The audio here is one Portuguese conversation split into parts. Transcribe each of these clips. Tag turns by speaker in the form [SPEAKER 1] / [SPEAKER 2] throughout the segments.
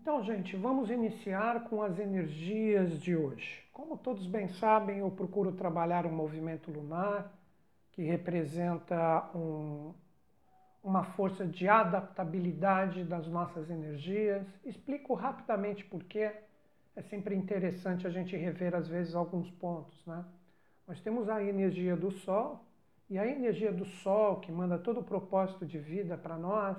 [SPEAKER 1] Então, gente, vamos iniciar com as energias de hoje. Como todos bem sabem, eu procuro trabalhar um movimento lunar que representa um, uma força de adaptabilidade das nossas energias. Explico rapidamente por quê. É sempre interessante a gente rever, às vezes, alguns pontos. Né? Nós temos a energia do Sol, e a energia do Sol, que manda todo o propósito de vida para nós,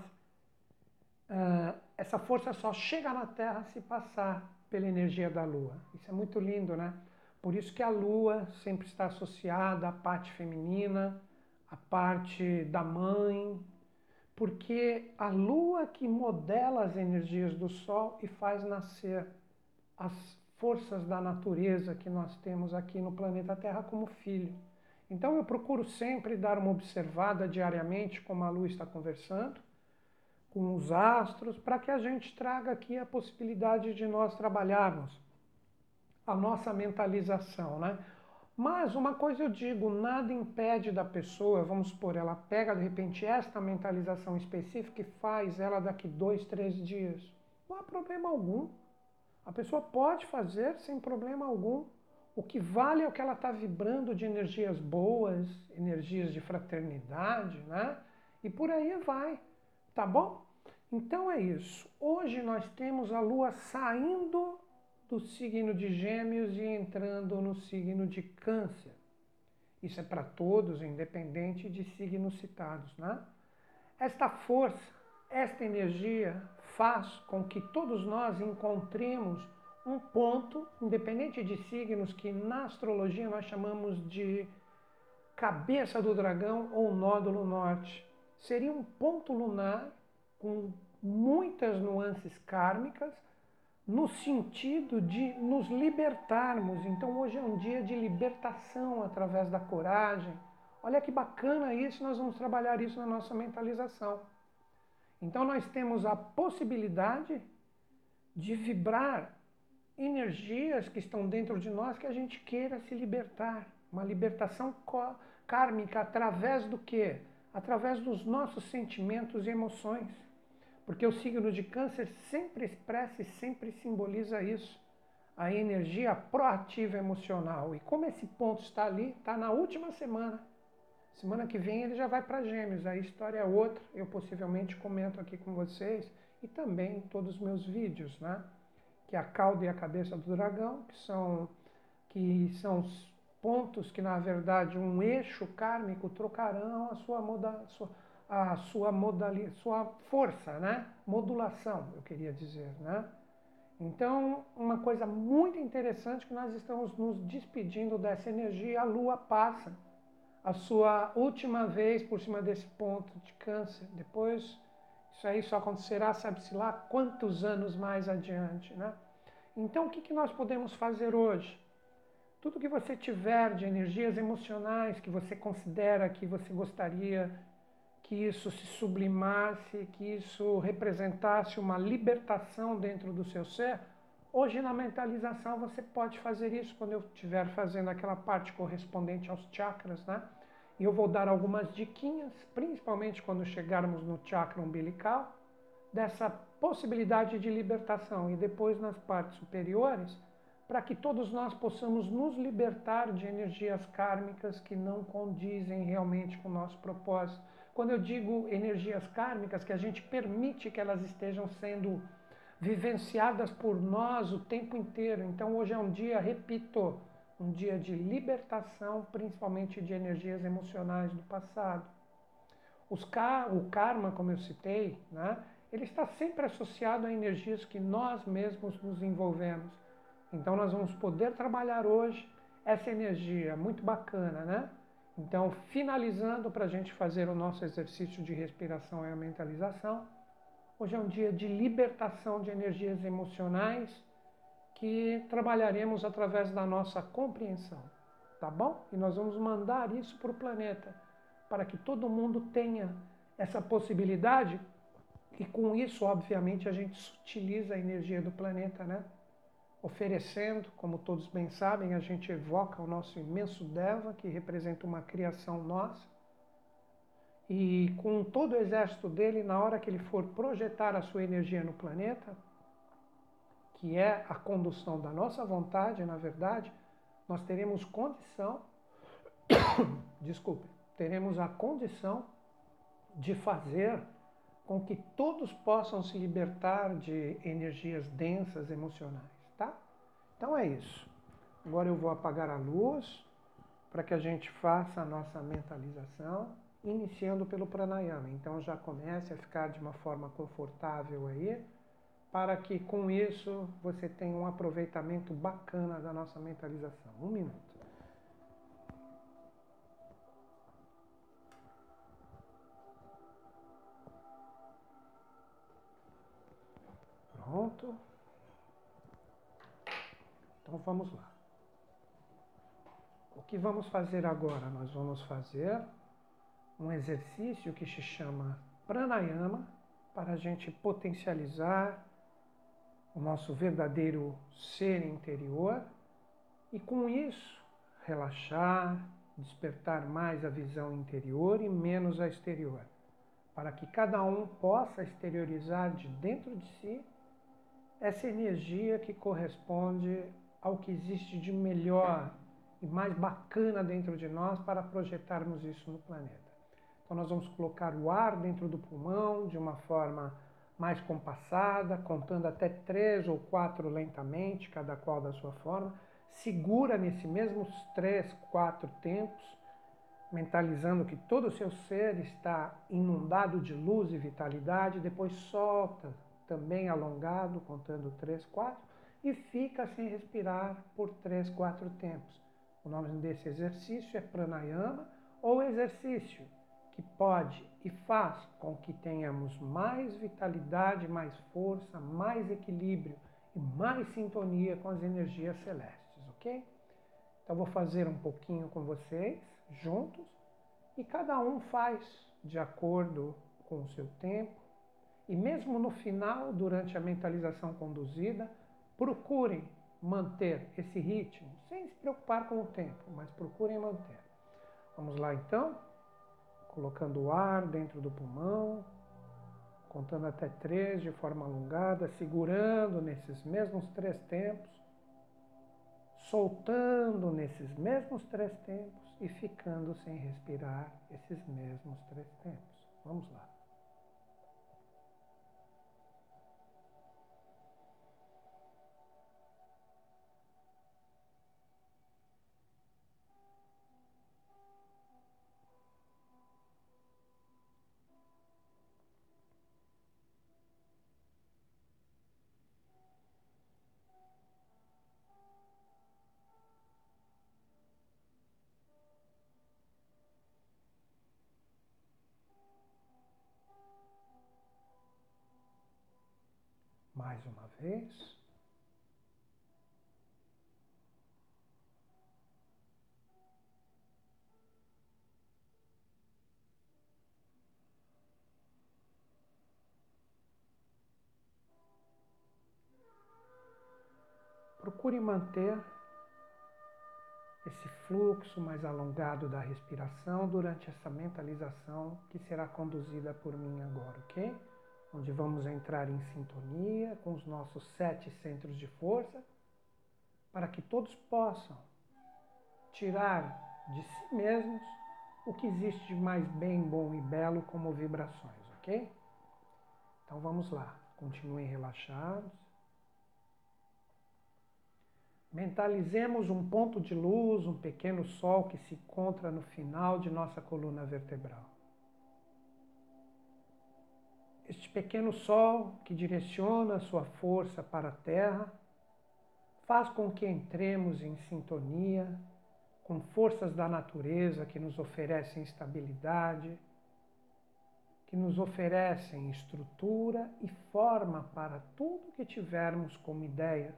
[SPEAKER 1] uh, essa força só chega na Terra se passar pela energia da Lua. Isso é muito lindo, né? Por isso que a Lua sempre está associada à parte feminina, à parte da mãe, porque a Lua que modela as energias do Sol e faz nascer as forças da natureza que nós temos aqui no planeta Terra como filho. Então eu procuro sempre dar uma observada diariamente como a Lua está conversando, com os astros, para que a gente traga aqui a possibilidade de nós trabalharmos a nossa mentalização, né? Mas uma coisa eu digo, nada impede da pessoa, vamos supor, ela pega de repente esta mentalização específica e faz ela daqui dois, três dias. Não há problema algum. A pessoa pode fazer sem problema algum. O que vale é o que ela está vibrando de energias boas, energias de fraternidade, né? E por aí vai. Tá bom? Então é isso. Hoje nós temos a Lua saindo do signo de Gêmeos e entrando no signo de Câncer. Isso é para todos, independente de signos citados, né? Esta força, esta energia faz com que todos nós encontremos um ponto, independente de signos, que na astrologia nós chamamos de cabeça do dragão ou nódulo norte. Seria um ponto lunar com muitas nuances kármicas, no sentido de nos libertarmos. Então hoje é um dia de libertação através da coragem. Olha que bacana isso, nós vamos trabalhar isso na nossa mentalização. Então nós temos a possibilidade de vibrar energias que estão dentro de nós que a gente queira se libertar. Uma libertação kármica através do quê? Através dos nossos sentimentos e emoções. Porque o signo de câncer sempre expressa e sempre simboliza isso. A energia proativa emocional. E como esse ponto está ali, está na última semana. Semana que vem ele já vai para Gêmeos, a história é outra. Eu possivelmente comento aqui com vocês e também em todos os meus vídeos, né? Que é a cauda e a cabeça do dragão, que são que são pontos que na verdade um eixo kármico trocarão a sua moda, sua, a sua modalidade, sua força, né? Modulação, eu queria dizer, né? Então, uma coisa muito interessante que nós estamos nos despedindo dessa energia, a Lua passa a sua última vez por cima desse ponto de câncer. Depois, isso aí só acontecerá, sabe-se lá, quantos anos mais adiante, né? Então, o que, que nós podemos fazer hoje? Tudo que você tiver de energias emocionais que você considera que você gostaria que isso se sublimasse, que isso representasse uma libertação dentro do seu ser, hoje na mentalização você pode fazer isso quando eu estiver fazendo aquela parte correspondente aos chakras, né? E eu vou dar algumas diquinhas, principalmente quando chegarmos no chakra umbilical, dessa possibilidade de libertação e depois nas partes superiores, para que todos nós possamos nos libertar de energias kármicas que não condizem realmente com o nosso propósito quando eu digo energias kármicas, que a gente permite que elas estejam sendo vivenciadas por nós o tempo inteiro. Então hoje é um dia, repito, um dia de libertação, principalmente de energias emocionais do passado. Os, o karma, como eu citei, né, ele está sempre associado a energias que nós mesmos nos envolvemos. Então nós vamos poder trabalhar hoje essa energia muito bacana, né? Então, finalizando para a gente fazer o nosso exercício de respiração e a mentalização, hoje é um dia de libertação de energias emocionais que trabalharemos através da nossa compreensão, tá bom? E nós vamos mandar isso para o planeta, para que todo mundo tenha essa possibilidade e com isso, obviamente, a gente sutiliza a energia do planeta, né? Oferecendo, como todos bem sabem, a gente evoca o nosso imenso Deva, que representa uma criação nossa. E com todo o exército dele, na hora que ele for projetar a sua energia no planeta, que é a condução da nossa vontade, na verdade, nós teremos condição, desculpe, teremos a condição de fazer com que todos possam se libertar de energias densas emocionais? Então é isso. Agora eu vou apagar a luz para que a gente faça a nossa mentalização, iniciando pelo pranayama. Então já comece a ficar de uma forma confortável aí, para que com isso você tenha um aproveitamento bacana da nossa mentalização. Um minuto. Pronto. Então vamos lá. O que vamos fazer agora? Nós vamos fazer um exercício que se chama pranayama para a gente potencializar o nosso verdadeiro ser interior e com isso relaxar, despertar mais a visão interior e menos a exterior, para que cada um possa exteriorizar de dentro de si essa energia que corresponde ao que existe de melhor e mais bacana dentro de nós para projetarmos isso no planeta. Então, nós vamos colocar o ar dentro do pulmão de uma forma mais compassada, contando até três ou quatro lentamente, cada qual da sua forma. Segura nesses mesmos três, quatro tempos, mentalizando que todo o seu ser está inundado de luz e vitalidade. Depois solta, também alongado, contando três, quatro, e fica sem respirar por três, quatro tempos. O nome desse exercício é pranayama ou exercício que pode e faz com que tenhamos mais vitalidade, mais força, mais equilíbrio e mais sintonia com as energias celestes, ok? Então vou fazer um pouquinho com vocês juntos e cada um faz de acordo com o seu tempo. E mesmo no final, durante a mentalização conduzida, procurem manter esse ritmo, sem se preocupar com o tempo, mas procurem manter. Vamos lá então? colocando o ar dentro do pulmão, contando até três de forma alongada, segurando nesses mesmos três tempos, soltando nesses mesmos três tempos e ficando sem respirar esses mesmos três tempos. Vamos lá. Vez. Procure manter esse fluxo mais alongado da respiração durante essa mentalização que será conduzida por mim agora, ok? Onde vamos entrar em sintonia com os nossos sete centros de força, para que todos possam tirar de si mesmos o que existe de mais bem, bom e belo como vibrações, ok? Então vamos lá, continuem relaxados. Mentalizemos um ponto de luz, um pequeno sol que se encontra no final de nossa coluna vertebral. Este pequeno sol que direciona sua força para a Terra faz com que entremos em sintonia com forças da natureza que nos oferecem estabilidade, que nos oferecem estrutura e forma para tudo que tivermos como ideias.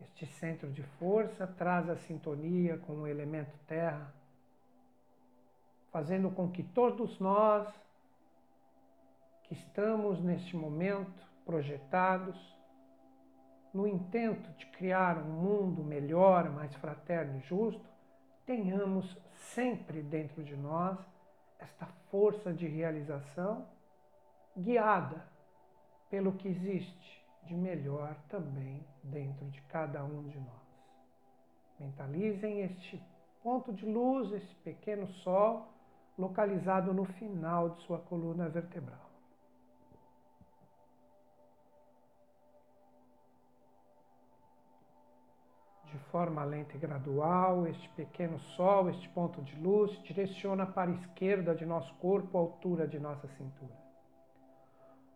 [SPEAKER 1] Este centro de força traz a sintonia com o elemento terra, fazendo com que todos nós estamos neste momento projetados no intento de criar um mundo melhor, mais fraterno e justo, tenhamos sempre dentro de nós esta força de realização guiada pelo que existe de melhor também dentro de cada um de nós. Mentalizem este ponto de luz, esse pequeno sol localizado no final de sua coluna vertebral. De forma lenta e gradual, este pequeno sol, este ponto de luz, direciona para a esquerda de nosso corpo, a altura de nossa cintura.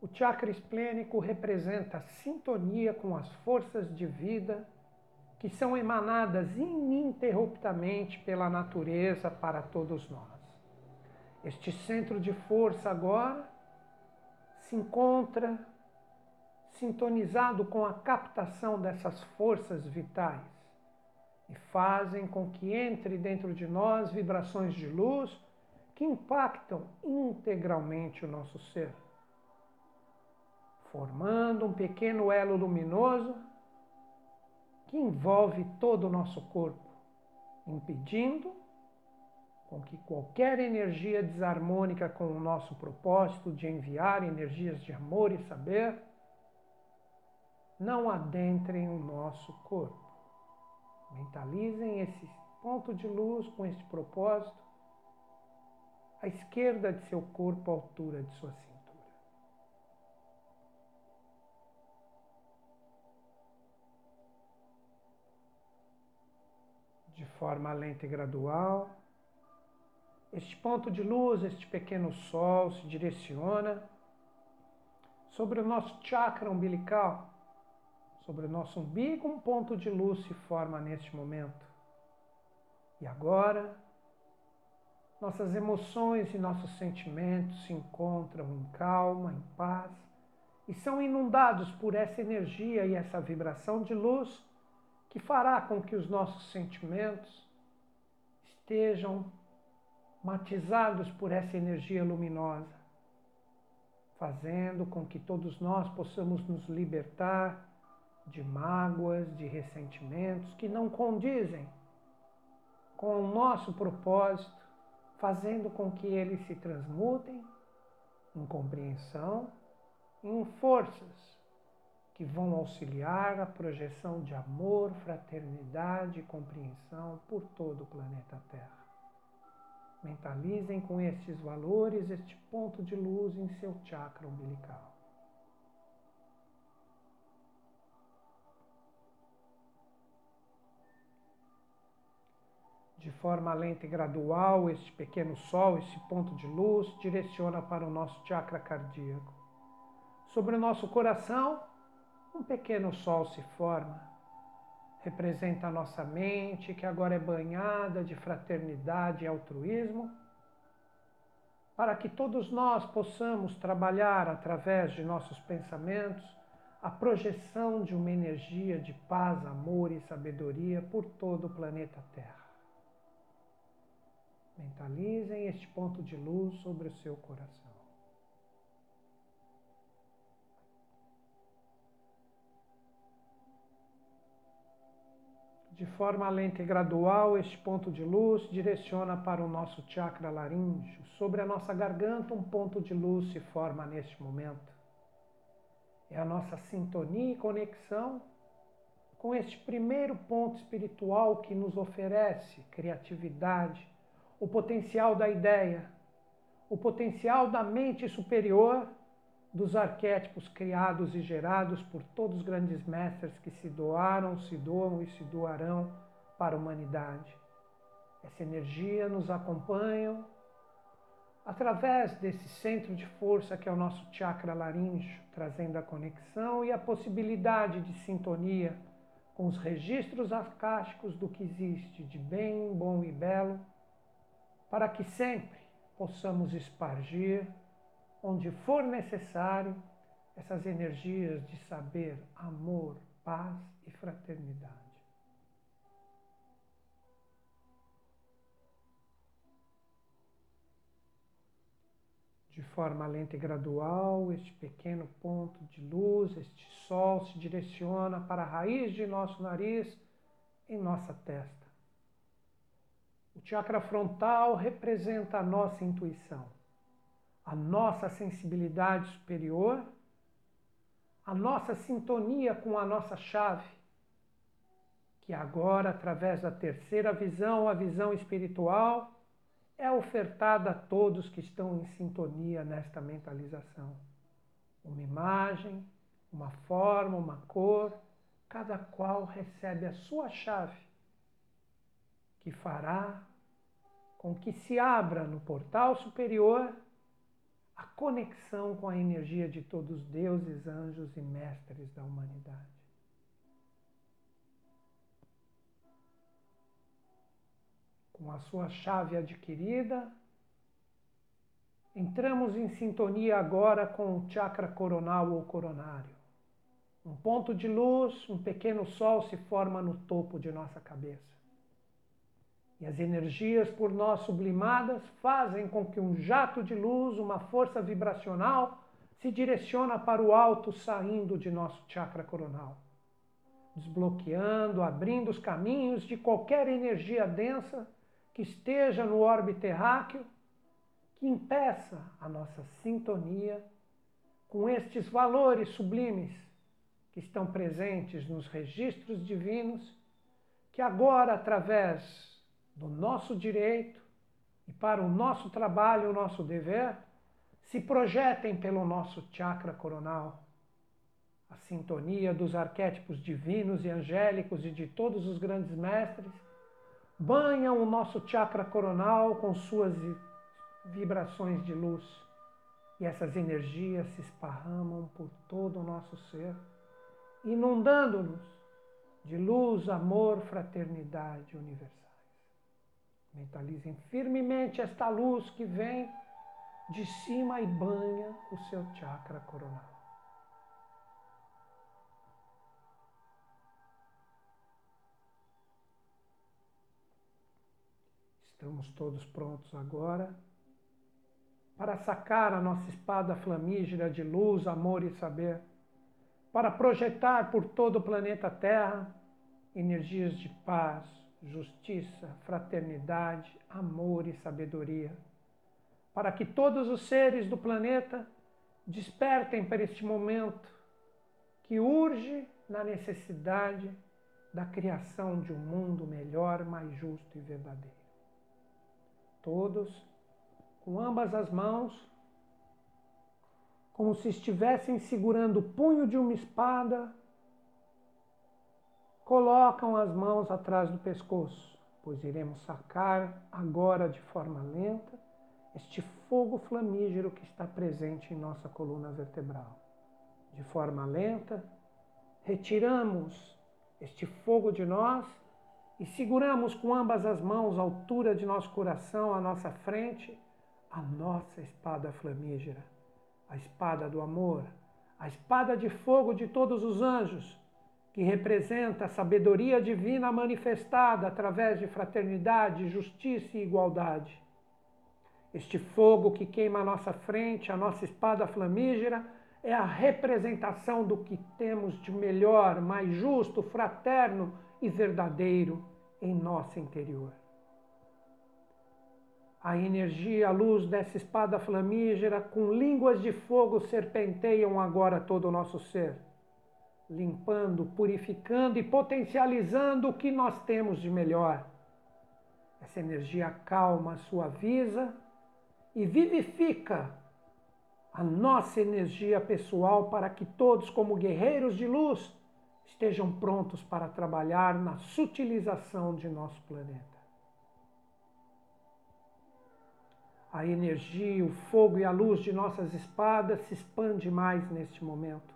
[SPEAKER 1] O chakra esplênico representa a sintonia com as forças de vida que são emanadas ininterruptamente pela natureza para todos nós. Este centro de força agora se encontra sintonizado com a captação dessas forças vitais e fazem com que entre dentro de nós vibrações de luz que impactam integralmente o nosso ser, formando um pequeno elo luminoso que envolve todo o nosso corpo, impedindo com que qualquer energia desarmônica com o nosso propósito de enviar energias de amor e saber não adentrem o nosso corpo. Mentalizem esse ponto de luz com este propósito à esquerda de seu corpo, à altura de sua cintura. De forma lenta e gradual, este ponto de luz, este pequeno sol, se direciona sobre o nosso chakra umbilical, sobre o nosso umbigo, um ponto de luz se forma neste momento. E agora, nossas emoções e nossos sentimentos se encontram em calma, em paz, e são inundados por essa energia e essa vibração de luz que fará com que os nossos sentimentos estejam matizados por essa energia luminosa, fazendo com que todos nós possamos nos libertar de mágoas, de ressentimentos que não condizem com o nosso propósito, fazendo com que eles se transmutem em compreensão em forças que vão auxiliar a projeção de amor, fraternidade e compreensão por todo o planeta Terra. Mentalizem com estes valores este ponto de luz em seu chakra umbilical. De forma lenta e gradual, este pequeno sol, este ponto de luz, direciona para o nosso chakra cardíaco. Sobre o nosso coração, um pequeno sol se forma representa a nossa mente, que agora é banhada de fraternidade e altruísmo, para que todos nós possamos trabalhar através de nossos pensamentos a projeção de uma energia de paz, amor e sabedoria por todo o planeta Terra. Mentalizem este ponto de luz sobre o seu coração. De forma lenta e gradual, este ponto de luz direciona para o nosso chakra laríngeo. Sobre a nossa garganta, um ponto de luz se forma neste momento. É a nossa sintonia e conexão com este primeiro ponto espiritual que nos oferece criatividade, o potencial da ideia, o potencial da mente superior dos arquétipos criados e gerados por todos os grandes mestres que se doaram, se doam e se doarão para a humanidade. Essa energia nos acompanha através desse centro de força que é o nosso chakra laríngeo, trazendo a conexão e a possibilidade de sintonia com os registros acásticos do que existe de bem, bom e belo, para que sempre possamos espargir onde for necessário, essas energias de saber, amor, paz e fraternidade. De forma lenta e gradual, este pequeno ponto de luz, este sol, se direciona para a raiz de nosso nariz em nossa testa. O chakra frontal representa a nossa intuição a nossa sensibilidade superior, a nossa sintonia com a nossa chave, que agora, através da terceira visão, a visão espiritual, é ofertada a todos que estão em sintonia nesta mentalização. Uma imagem, uma forma, uma cor, cada qual recebe a sua chave, que fará com que se abra no portal superior a conexão com a energia de todos os deuses, anjos e mestres da humanidade. Com a sua chave adquirida, entramos em sintonia agora com o chakra coronal ou coronário. Um ponto de luz, um pequeno sol se forma no topo de nossa cabeça. E as energias por nós sublimadas fazem com que um jato de luz, uma força vibracional, se direciona para o alto, saindo de nosso chakra coronal, desbloqueando, abrindo os caminhos de qualquer energia densa que esteja no orbe terráqueo, que impeça a nossa sintonia com estes valores sublimes que estão presentes nos registros divinos, que agora, através do nosso direito e para o nosso trabalho, o nosso dever, se projetem pelo nosso chakra coronal. A sintonia dos arquétipos divinos e angélicos e de todos os grandes mestres banham o nosso chakra coronal com suas vibrações de luz. E essas energias se esparramam por todo o nosso ser, inundando-nos de luz, amor, fraternidade universal. Mentalizem firmemente esta luz que vem de cima e banha o seu chakra coronal. Estamos todos prontos agora para sacar a nossa espada flamígera de luz, amor e saber, para projetar por todo o planeta Terra energias de paz, justiça, fraternidade, amor e sabedoria, para que todos os seres do planeta despertem para este momento que urge na necessidade da criação de um mundo melhor, mais justo e verdadeiro. Todos, com ambas as mãos, como se estivessem segurando o punho de uma espada, colocam as mãos atrás do pescoço, pois iremos sacar agora de forma lenta este fogo flamígero que está presente em nossa coluna vertebral. De forma lenta, retiramos este fogo de nós e seguramos com ambas as mãos, à altura de nosso coração, à nossa frente, a nossa espada flamígera, a espada do amor, a espada de fogo de todos os anjos que representa a sabedoria divina manifestada através de fraternidade, justiça e igualdade. Este fogo que queima à nossa frente, a nossa espada flamígera, é a representação do que temos de melhor, mais justo, fraterno e verdadeiro em nosso interior. A energia, a luz dessa espada flamígera, com línguas de fogo, serpenteiam agora todo o nosso ser limpando, purificando e potencializando o que nós temos de melhor. Essa energia calma, suaviza e vivifica a nossa energia pessoal para que todos, como guerreiros de luz, estejam prontos para trabalhar na sutilização de nosso planeta. A energia, o fogo e a luz de nossas espadas se expande mais neste momento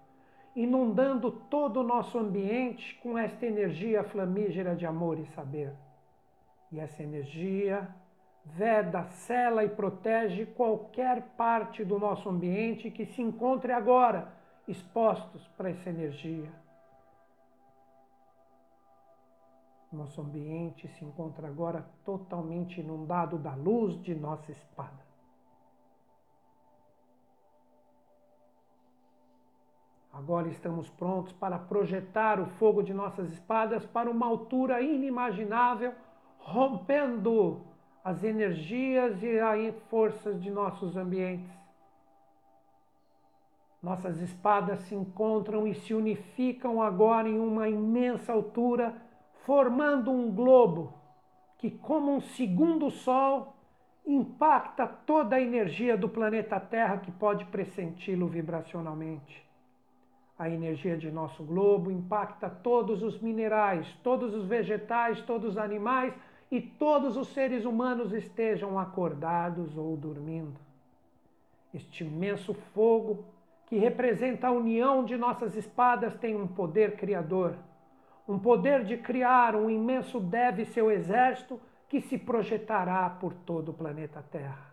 [SPEAKER 1] inundando todo o nosso ambiente com esta energia flamígera de amor e saber. E essa energia veda, cela e protege qualquer parte do nosso ambiente que se encontre agora expostos para essa energia. Nosso ambiente se encontra agora totalmente inundado da luz de nossa espada. Agora estamos prontos para projetar o fogo de nossas espadas para uma altura inimaginável, rompendo as energias e as forças de nossos ambientes. Nossas espadas se encontram e se unificam agora em uma imensa altura, formando um globo que, como um segundo sol, impacta toda a energia do planeta Terra que pode pressenti-lo vibracionalmente. A energia de nosso globo impacta todos os minerais, todos os vegetais, todos os animais e todos os seres humanos estejam acordados ou dormindo. Este imenso fogo, que representa a união de nossas espadas, tem um poder criador, um poder de criar um imenso deve seu exército que se projetará por todo o planeta Terra.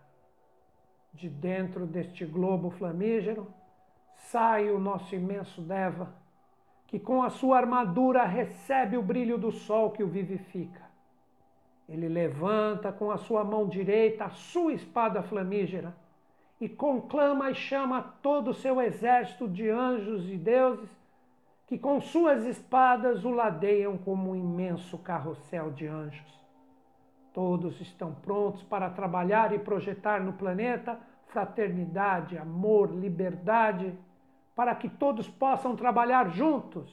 [SPEAKER 1] De dentro deste globo flamígero, sai o nosso imenso Deva, que com a sua armadura recebe o brilho do sol que o vivifica. Ele levanta com a sua mão direita a sua espada flamígera e conclama e chama todo o seu exército de anjos e deuses que com suas espadas o ladeiam como um imenso carrossel de anjos. Todos estão prontos para trabalhar e projetar no planeta fraternidade, amor, liberdade para que todos possam trabalhar juntos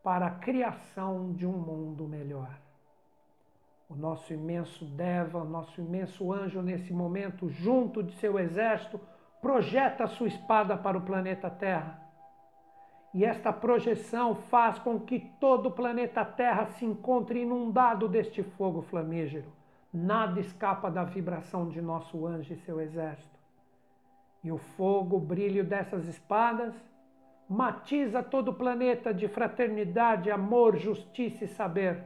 [SPEAKER 1] para a criação de um mundo melhor. O nosso imenso Deva, o nosso imenso anjo, nesse momento, junto de seu exército, projeta sua espada para o planeta Terra. E esta projeção faz com que todo o planeta Terra se encontre inundado deste fogo flamígero. Nada escapa da vibração de nosso anjo e seu exército. E o fogo, o brilho dessas espadas, matiza todo o planeta de fraternidade, amor, justiça e saber,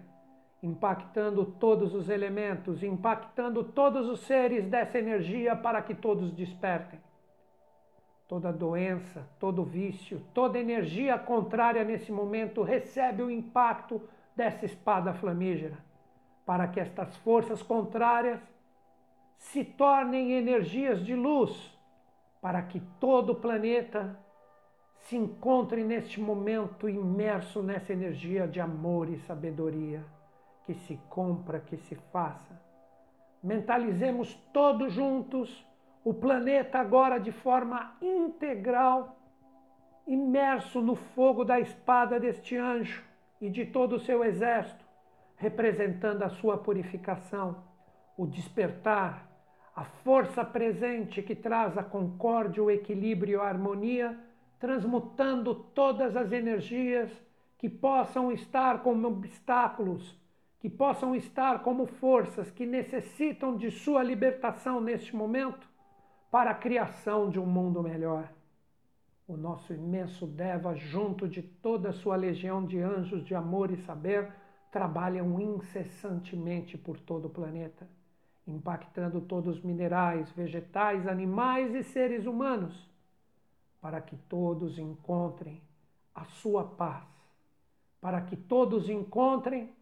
[SPEAKER 1] impactando todos os elementos, impactando todos os seres dessa energia para que todos despertem. Toda doença, todo vício, toda energia contrária nesse momento recebe o impacto dessa espada flamígera, para que estas forças contrárias se tornem energias de luz para que todo o planeta se encontre neste momento imerso nessa energia de amor e sabedoria que se compra, que se faça. Mentalizemos todos juntos o planeta agora de forma integral, imerso no fogo da espada deste anjo e de todo o seu exército, representando a sua purificação, o despertar a força presente que traz a concórdia, o equilíbrio, a harmonia, transmutando todas as energias que possam estar como obstáculos, que possam estar como forças que necessitam de sua libertação neste momento para a criação de um mundo melhor. O nosso imenso Deva, junto de toda a sua legião de anjos de amor e saber, trabalham incessantemente por todo o planeta impactando todos os minerais, vegetais, animais e seres humanos, para que todos encontrem a sua paz, para que todos encontrem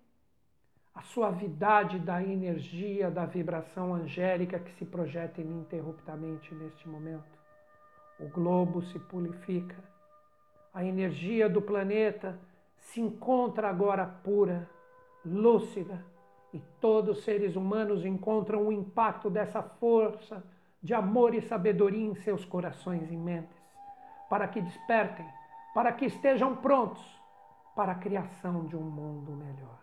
[SPEAKER 1] a suavidade da energia, da vibração angélica que se projeta ininterruptamente neste momento. O globo se purifica, a energia do planeta se encontra agora pura, lúcida, e todos os seres humanos encontram o impacto dessa força de amor e sabedoria em seus corações e mentes, para que despertem, para que estejam prontos para a criação de um mundo melhor.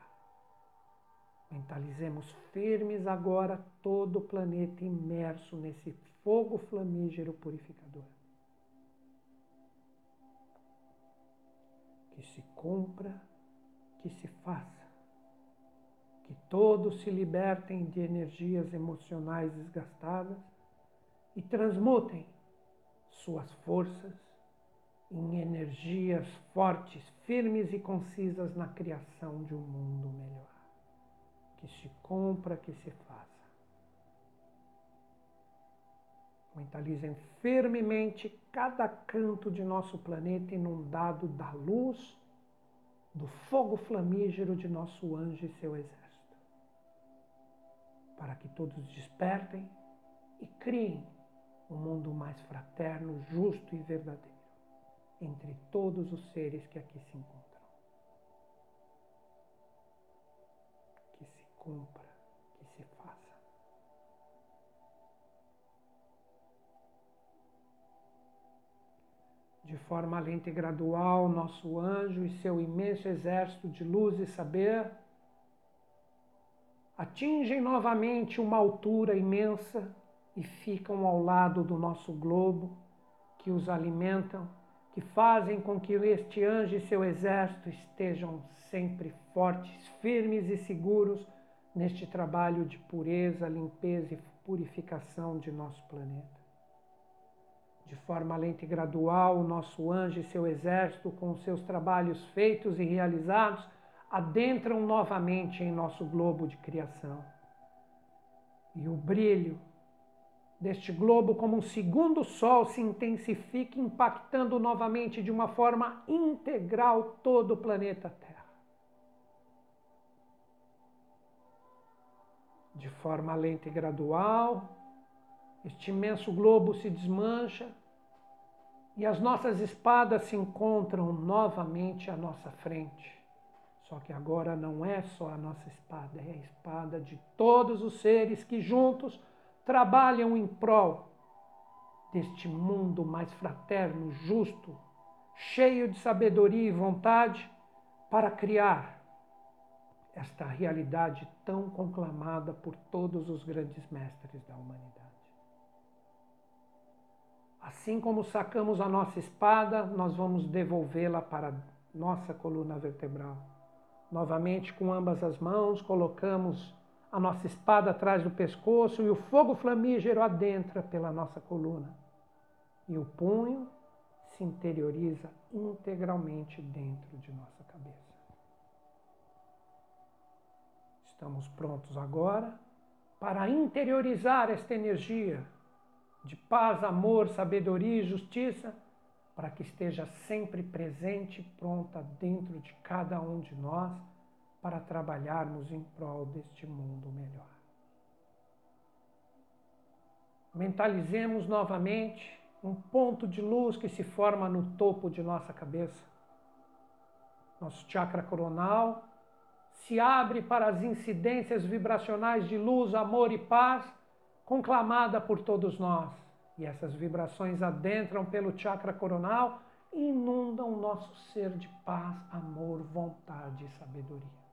[SPEAKER 1] Mentalizemos firmes agora todo o planeta imerso nesse fogo flamígero purificador. Que se cumpra, que se faça todos se libertem de energias emocionais desgastadas e transmutem suas forças em energias fortes, firmes e concisas na criação de um mundo melhor. Que se compra, que se faça. Mentalizem firmemente cada canto de nosso planeta inundado da luz, do fogo flamígero de nosso anjo e seu exército para que todos despertem e criem um mundo mais fraterno, justo e verdadeiro entre todos os seres que aqui se encontram. Que se cumpra, que se faça. De forma lenta e gradual, nosso anjo e seu imenso exército de luz e saber atingem novamente uma altura imensa e ficam ao lado do nosso globo, que os alimentam, que fazem com que este anjo e seu exército estejam sempre fortes, firmes e seguros neste trabalho de pureza, limpeza e purificação de nosso planeta. De forma lenta e gradual, o nosso anjo e seu exército, com seus trabalhos feitos e realizados, adentram novamente em nosso globo de criação. E o brilho deste globo, como um segundo sol, se intensifica, impactando novamente de uma forma integral todo o planeta Terra. De forma lenta e gradual, este imenso globo se desmancha e as nossas espadas se encontram novamente à nossa frente. Só que agora não é só a nossa espada, é a espada de todos os seres que juntos trabalham em prol deste mundo mais fraterno, justo, cheio de sabedoria e vontade para criar esta realidade tão conclamada por todos os grandes mestres da humanidade. Assim como sacamos a nossa espada, nós vamos devolvê-la para nossa coluna vertebral. Novamente, com ambas as mãos, colocamos a nossa espada atrás do pescoço e o fogo flamígero adentra pela nossa coluna. E o punho se interioriza integralmente dentro de nossa cabeça. Estamos prontos agora para interiorizar esta energia de paz, amor, sabedoria e justiça, para que esteja sempre presente e pronta dentro de cada um de nós para trabalharmos em prol deste mundo melhor. Mentalizemos novamente um ponto de luz que se forma no topo de nossa cabeça. Nosso chakra coronal se abre para as incidências vibracionais de luz, amor e paz conclamada por todos nós. E essas vibrações adentram pelo chakra coronal e inundam o nosso ser de paz, amor, vontade e sabedoria.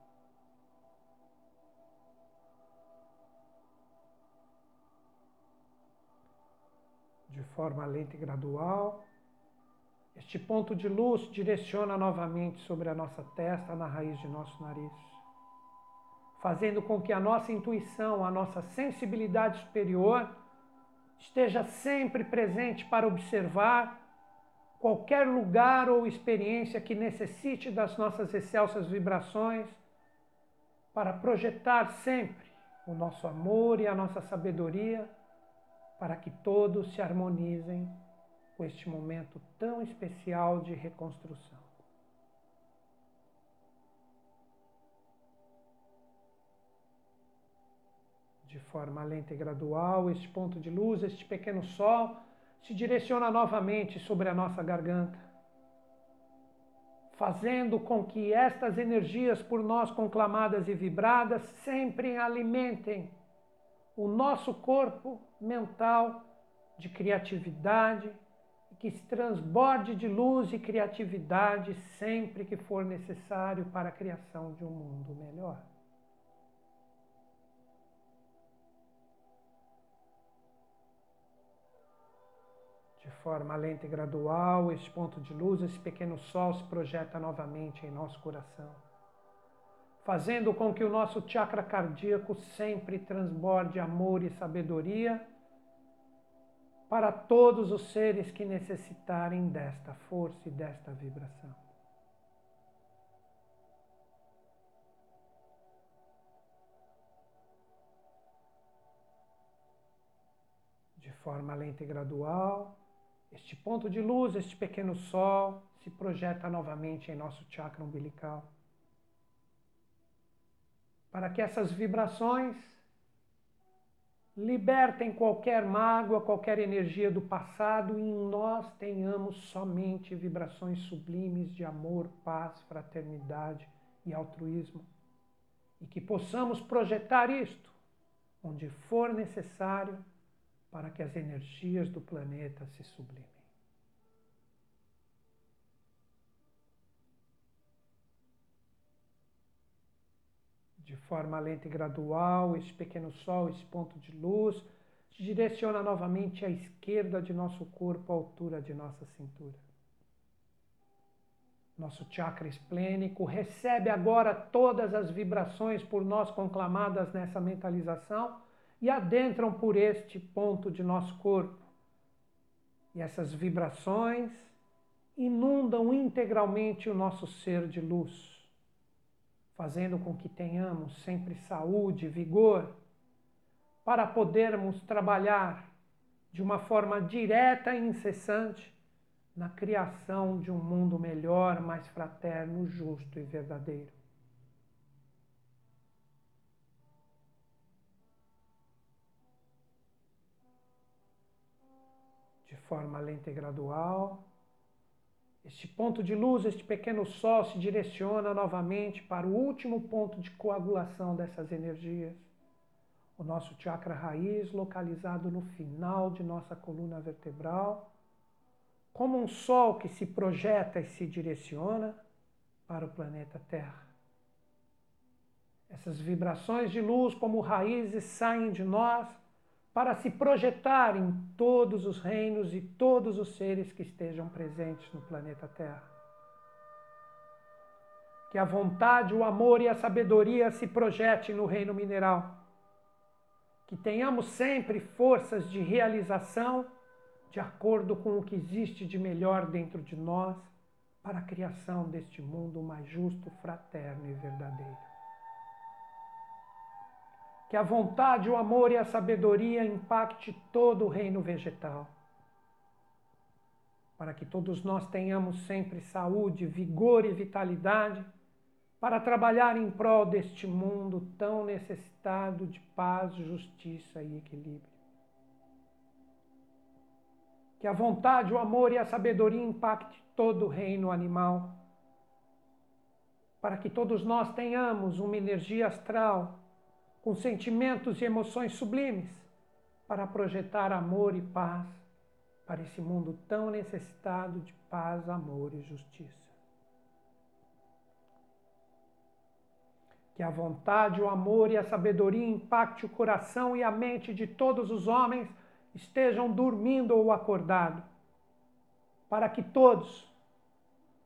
[SPEAKER 1] de forma lenta e gradual. Este ponto de luz direciona novamente sobre a nossa testa, na raiz de nosso nariz, fazendo com que a nossa intuição, a nossa sensibilidade superior esteja sempre presente para observar qualquer lugar ou experiência que necessite das nossas excelsas vibrações, para projetar sempre o nosso amor e a nossa sabedoria para que todos se harmonizem com este momento tão especial de reconstrução. De forma lenta e gradual, este ponto de luz, este pequeno sol, se direciona novamente sobre a nossa garganta, fazendo com que estas energias por nós conclamadas e vibradas sempre alimentem o nosso corpo mental de criatividade que se transborde de luz e criatividade sempre que for necessário para a criação de um mundo melhor. Forma lenta e gradual, este ponto de luz, esse pequeno sol se projeta novamente em nosso coração fazendo com que o nosso chakra cardíaco sempre transborde amor e sabedoria para todos os seres que necessitarem desta força e desta vibração. De forma lenta e gradual, este ponto de luz, este pequeno sol, se projeta novamente em nosso chakra umbilical para que essas vibrações libertem qualquer mágoa, qualquer energia do passado e em nós tenhamos somente vibrações sublimes de amor, paz, fraternidade e altruísmo. E que possamos projetar isto onde for necessário para que as energias do planeta se sublimem. De forma lenta e gradual, esse pequeno sol, esse ponto de luz, direciona novamente à esquerda de nosso corpo, à altura de nossa cintura. Nosso chakra esplênico recebe agora todas as vibrações por nós conclamadas nessa mentalização e adentram por este ponto de nosso corpo. E essas vibrações inundam integralmente o nosso ser de luz, fazendo com que tenhamos sempre saúde, vigor, para podermos trabalhar de uma forma direta e incessante na criação de um mundo melhor, mais fraterno, justo e verdadeiro. Forma lenta e gradual, este ponto de luz, este pequeno sol, se direciona novamente para o último ponto de coagulação dessas energias. O nosso chakra raiz, localizado no final de nossa coluna vertebral, como um sol que se projeta e se direciona para o planeta Terra. Essas vibrações de luz, como raízes, saem de nós para se projetar em todos os reinos e todos os seres que estejam presentes no planeta Terra. Que a vontade, o amor e a sabedoria se projetem no reino mineral. Que tenhamos sempre forças de realização de acordo com o que existe de melhor dentro de nós para a criação deste mundo mais justo, fraterno e verdadeiro que a vontade, o amor e a sabedoria impacte todo o reino vegetal. Para que todos nós tenhamos sempre saúde, vigor e vitalidade para trabalhar em prol deste mundo tão necessitado de paz, justiça e equilíbrio. Que a vontade, o amor e a sabedoria impacte todo o reino animal, para que todos nós tenhamos uma energia astral com sentimentos e emoções sublimes, para projetar amor e paz para esse mundo tão necessitado de paz, amor e justiça. Que a vontade, o amor e a sabedoria impacte o coração e a mente de todos os homens, estejam dormindo ou acordados, para que todos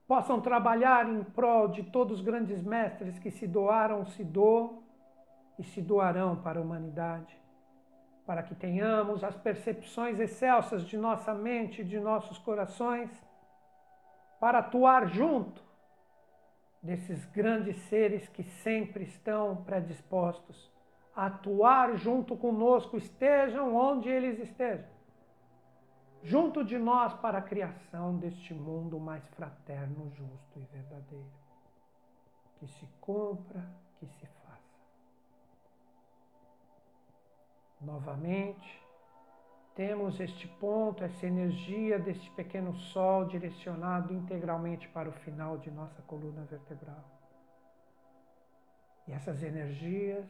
[SPEAKER 1] possam trabalhar em prol de todos os grandes mestres que se doaram, se doam e se doarão para a humanidade, para que tenhamos as percepções excelsas de nossa mente e de nossos corações, para atuar junto desses grandes seres que sempre estão predispostos a atuar junto conosco, estejam onde eles estejam, junto de nós para a criação deste mundo mais fraterno, justo e verdadeiro, que se cumpra, que se Novamente, temos este ponto, essa energia deste pequeno sol direcionado integralmente para o final de nossa coluna vertebral. E essas energias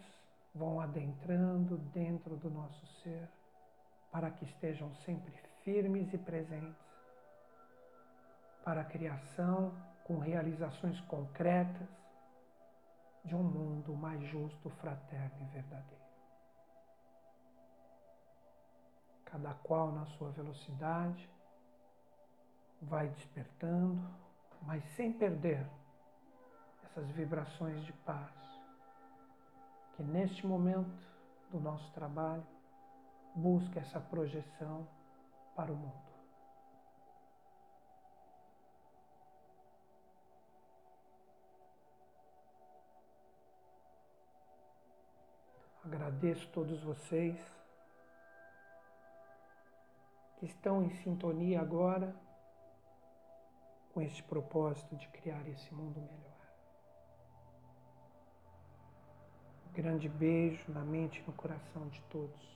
[SPEAKER 1] vão adentrando dentro do nosso ser para que estejam sempre firmes e presentes para a criação com realizações concretas de um mundo mais justo, fraterno e verdadeiro. Cada qual na sua velocidade, vai despertando, mas sem perder essas vibrações de paz, que neste momento do nosso trabalho busca essa projeção para o mundo. Agradeço todos vocês que estão em sintonia agora com este propósito de criar esse mundo melhor. Um grande beijo na mente e no coração de todos.